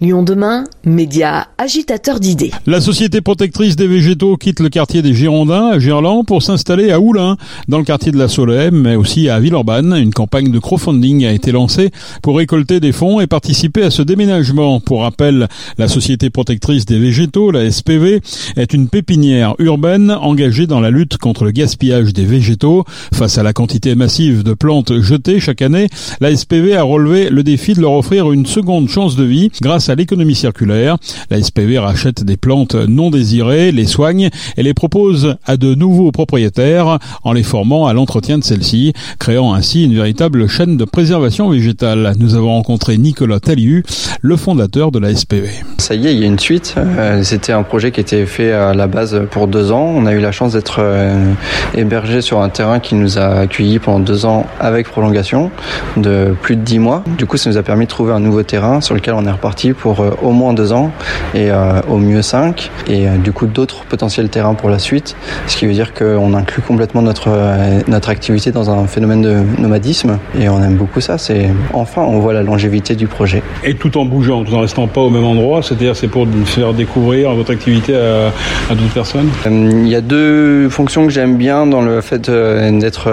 Lyon demain, média agitateur d'idées. La société protectrice des végétaux quitte le quartier des Girondins à Gerland pour s'installer à Oulin, dans le quartier de la Solène, mais aussi à Villeurbanne. Une campagne de crowdfunding a été lancée pour récolter des fonds et participer à ce déménagement. Pour rappel, la société protectrice des végétaux, la SPV, est une pépinière urbaine engagée dans la lutte contre le gaspillage des végétaux. Face à la quantité massive de plantes jetées chaque année, la SPV a relevé le défi de leur offrir une seconde chance de vie grâce à l'économie circulaire. La SPV rachète des plantes non désirées, les soigne et les propose à de nouveaux propriétaires en les formant à l'entretien de celles-ci, créant ainsi une véritable chaîne de préservation végétale. Nous avons rencontré Nicolas Taliu, le fondateur de la SPV. Ça y est, il y a une suite. Euh, c'était un projet qui était fait à la base pour deux ans. On a eu la chance d'être euh, hébergé sur un terrain qui nous a accueillis pendant deux ans avec prolongation de plus de dix mois. Du coup, ça nous a permis de trouver un nouveau terrain sur lequel on est reparti pour euh, au moins deux ans et euh, au mieux cinq et euh, du coup d'autres potentiels terrains pour la suite. Ce qui veut dire qu'on inclut complètement notre, notre activité dans un phénomène de nomadisme et on aime beaucoup ça. C'est enfin on voit la longévité du projet. Et tout en bougeant, tout en restant pas au même endroit, c'est-à-dire c'est pour faire découvrir votre activité à, à d'autres personnes? Il y a deux fonctions que j'aime bien dans le fait d'être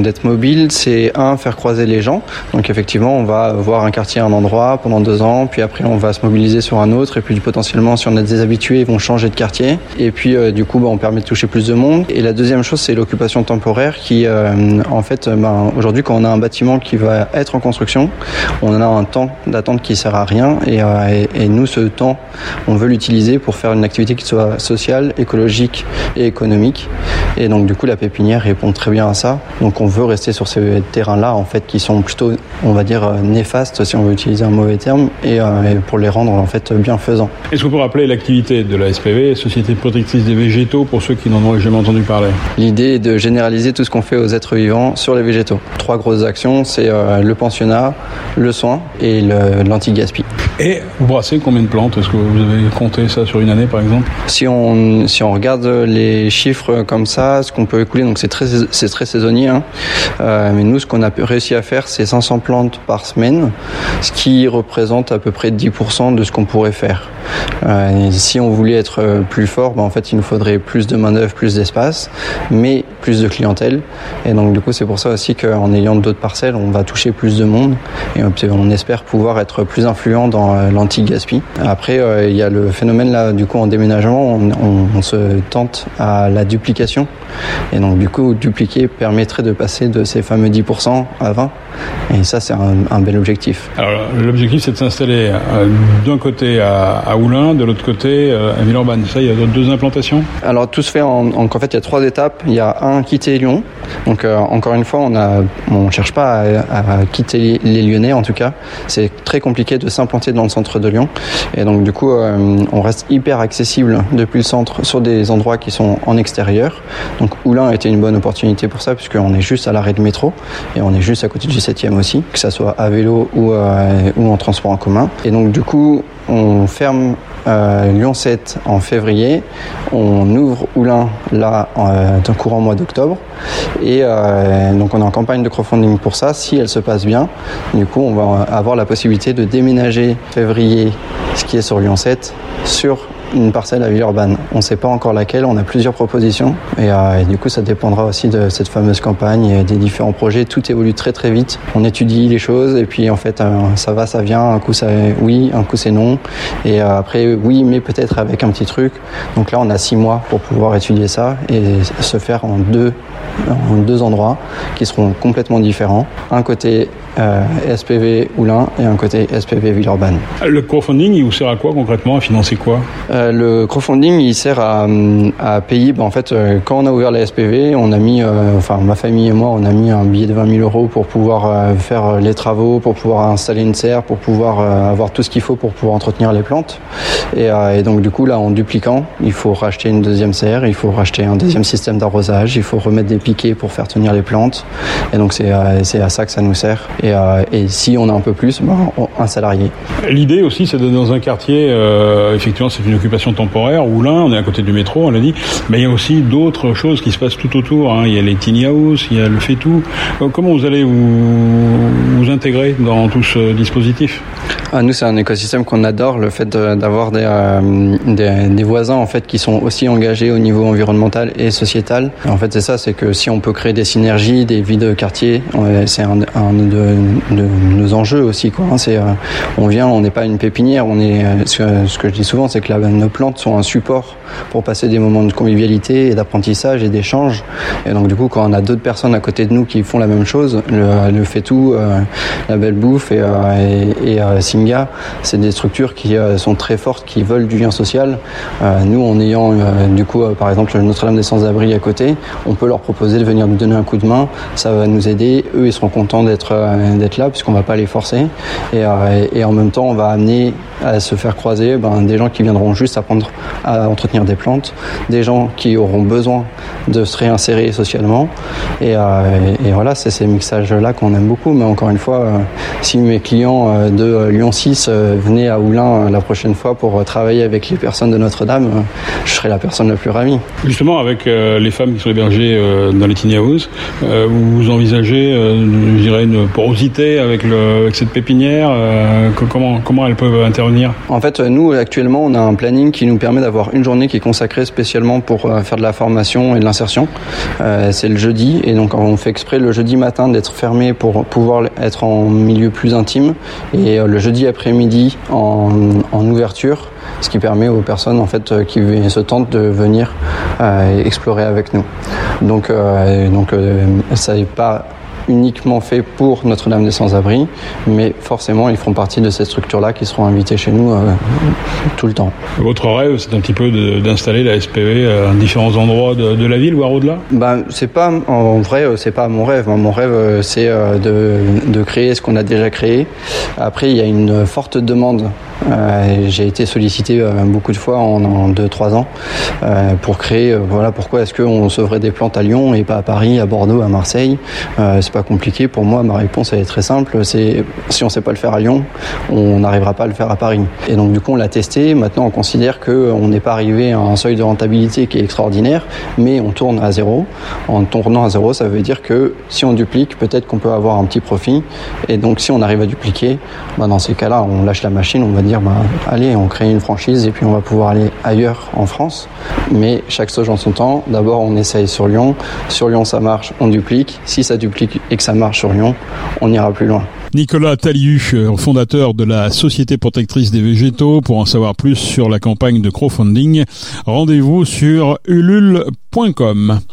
d'être mobile, c'est un faire croiser les gens. Donc effectivement, on va voir un quartier, un endroit pendant deux ans, puis après on va se mobiliser sur un autre et puis potentiellement si on a des habitués ils vont changer de quartier. Et puis euh, du coup bah, on permet de toucher plus de monde. Et la deuxième chose c'est l'occupation temporaire qui euh, en fait bah, aujourd'hui quand on a un bâtiment qui va être en construction on a un temps d'attente qui sert à rien. Euh, et, nous ce temps on veut l'utiliser pour faire une activité qui soit sociale écologique et économique. Et donc du coup la pépinière répond très bien à ça. Donc on veut rester sur ces terrains là en fait qui sont plutôt on va dire néfastes si on veut utiliser un mauvais terme. Et, et pour les rendre en fait bienfaisants. Est-ce qu'on peut rappeler l'activité de la SPV, Société protectrice des végétaux, pour ceux qui n'en ont jamais entendu parler? L'idée est de généraliser tout ce qu'on fait aux êtres vivants sur les végétaux. Trois grosses actions, c'est euh, le pensionnat, le soin et l'anti-gaspi. Et vous brassez combien de plantes Est-ce que vous avez compté ça sur une année par exemple? Si on, si on regarde les chiffres comme ça, ce qu'on peut écouler, donc c'est très, très saisonnier, hein, euh, mais nous ce qu'on a réussi à faire c'est 500 plantes par semaine, ce qui représente à peu près 10% de ce qu'on pourrait faire. Euh, si on voulait être plus fort, ben, en fait, il nous faudrait plus de main-d'œuvre, plus d'espace, mais plus de clientèle. Et donc, du coup, c'est pour ça aussi qu'en ayant d'autres parcelles, on va toucher plus de monde et on espère pouvoir être plus influent dans euh, l'anti-gaspi. Après, euh, il y a le phénomène là, du coup, en déménagement, on, se tente à la duplication. Et donc, du coup, dupliquer permettrait de passer de ces fameux 10% à 20. Et ça, c'est un, un, bel objectif. Alors, l'objectif, c'est de s'installer euh, d'un côté à, à Oulin, de l'autre côté euh, à Villeurbanne. Ça, il y a deux implantations? Alors, tout se fait en, en, en, fait, il y a trois étapes. Il y a un, quitter Lyon. Donc, euh, encore une fois, on ne on cherche pas à, à, quitter les, Lyonnais, en tout cas. C'est très compliqué de s'implanter dans le centre de Lyon. Et donc, du coup, on reste hyper accessible depuis le centre sur des endroits qui sont en extérieur. Donc, Oulin a été une bonne opportunité pour ça, puisqu'on est juste à l'arrêt de métro et on est juste à côté du 7e aussi, que ça soit à vélo ou, euh, ou en transport en commun. Et donc, du coup, on ferme euh, Lyon 7 en février, on ouvre Oulin là euh, dans courant mois d'octobre et donc on est en campagne de crowdfunding pour ça. Si elle se passe bien, du coup on va avoir la possibilité de déménager février, ce qui est sur Lyon 7, sur une parcelle à Villeurbanne. On ne sait pas encore laquelle, on a plusieurs propositions et, euh, et, du coup ça dépendra aussi de cette fameuse campagne et des différents projets. Tout évolue très très vite. On étudie les choses et puis en fait euh, ça va, ça vient. Un coup ça oui, un coup c'est non et euh, après oui, mais peut-être avec un petit truc. Donc là on a six mois pour pouvoir étudier ça et se faire en deux en deux endroits qui seront complètement différents. Un côté euh, SPV Oulin et un côté SPV Villeurbanne. Le crowdfunding, il vous sert à quoi concrètement À financer quoi? Euh, Le crowdfunding, il sert à, à payer. Ben, en fait, euh, quand on a ouvert la SPV, on a mis, euh, enfin ma famille et moi, on a mis un billet de 20 000 euros pour pouvoir faire les travaux, pour pouvoir installer une serre, pour pouvoir avoir tout ce qu'il faut pour pouvoir entretenir les plantes. Et, et, donc du coup, là, en dupliquant, il faut racheter une deuxième serre, il faut racheter un deuxième système d'arrosage, il faut remettre des piquets pour faire tenir les plantes. Et donc c'est à ça que ça nous sert. Et, euh, et, si on a un peu plus, ben, un salarié. L'idée aussi, c'est d'être dans un quartier, euh, effectivement, c'est une occupation temporaire, où là, on est à côté du métro, on l'a dit, mais il y a aussi d'autres choses qui se passent tout autour. Hein. Il y a les tiny house, il y a le fait tout. Comment vous allez vous, vous intégrer dans tout ce dispositif? Ah, Nous, c'est un écosystème qu'on adore, le fait d'avoir des, euh, des, des, voisins en fait qui sont aussi engagés au niveau environnemental et sociétal. En fait, c'est ça, c'est que si on peut créer des synergies, des vies de quartier, c'est un, de, nos enjeux aussi. Quoi. Hein. C'est, euh, on vient, on n'est pas une pépinière, on est. Ce que, ce que je dis souvent, c'est que nos plantes sont un support pour passer des moments de convivialité et d'apprentissage et d'échange. Et donc, du coup, quand on a d'autres personnes à côté de nous qui font la même chose, le, fait tout, euh, la belle bouffe et, euh, et, et euh, c'est des structures qui euh, sont très fortes, qui veulent du lien social. nous, en ayant du coup, par exemple, Notre-Dame des Sans-Abri à côté, on peut leur proposer de venir nous donner un coup de main. Ça va nous aider. Eux, ils seront contents d'être là puisqu'on va pas les forcer. Et, en même temps, on va amener à se faire croiser ben, des gens qui viendront juste apprendre à entretenir des plantes, des gens qui auront besoin de se réinsérer socialement. Et voilà, c'est ces mixages-là qu'on aime beaucoup. Mais encore une fois, si mes clients de Lyon 6 venaient à Oulin la prochaine fois pour travailler avec les personnes de Notre-Dame, je serais la personne la plus ravie. Justement, avec les femmes qui sont hébergées dans les tiny houses, vous envisagez, je dirais, une porosité avec, le, avec cette pépinière comment, comment elles peuvent intervenir? En fait, nous, actuellement, on a un planning qui nous permet d'avoir une journée qui est consacrée spécialement pour faire de la formation et de l'insertion. c'est le jeudi, et donc on fait exprès le jeudi matin d'être fermé pour pouvoir être en milieu plus intime et le jeudi après-midi en, en, ouverture, ce qui permet aux personnes en fait qui se tentent de venir euh, explorer avec nous. Donc, euh, donc euh, ça n'est pas uniquement fait pour Notre-Dame des Sans-Abri, mais forcément, ils feront partie de ces structures-là qui seront invitées chez nous euh, tout le temps. Votre rêve, c'est un petit peu d'installer la SPV à différents endroits de, de la ville, voire au-delà bah, c'est pas, En vrai, c'est pas mon rêve. Mon rêve, c'est de, de créer ce qu'on a déjà créé. Après, il y a une forte demande euh, j'ai été sollicité euh, beaucoup de fois en 2-3 ans euh, pour créer. voilà pourquoi est-ce qu'on sauverait des plantes à Lyon et pas à Paris, à Bordeaux, à Marseille. c'est pas compliqué. Pour moi, ma réponse elle est très simple. C'est si on sait pas le faire à Lyon, on n'arrivera pas à le faire à Paris. Et donc du coup, on l'a testé. Maintenant, on considère que on n'est pas arrivé à un seuil de rentabilité qui est extraordinaire, mais on tourne à zéro. En tournant à zéro, ça veut dire que si on duplique, peut-être qu'on peut avoir un petit profit. Et donc, si on arrive à dupliquer, bah, dans ces cas-là, on lâche la machine, on va dire bah, allez, on crée une franchise et puis on va pouvoir aller ailleurs en France. Mais chaque chose en son temps. D'abord, on essaye sur Lyon. Sur Lyon, ça marche, on duplique. Si ça duplique et que ça marche sur Lyon, on n'ira plus loin. Nicolas Taliu, fondateur de la Société protectrice des végétaux. Pour en savoir plus sur la campagne de crowdfunding, rendez-vous sur ulule.com.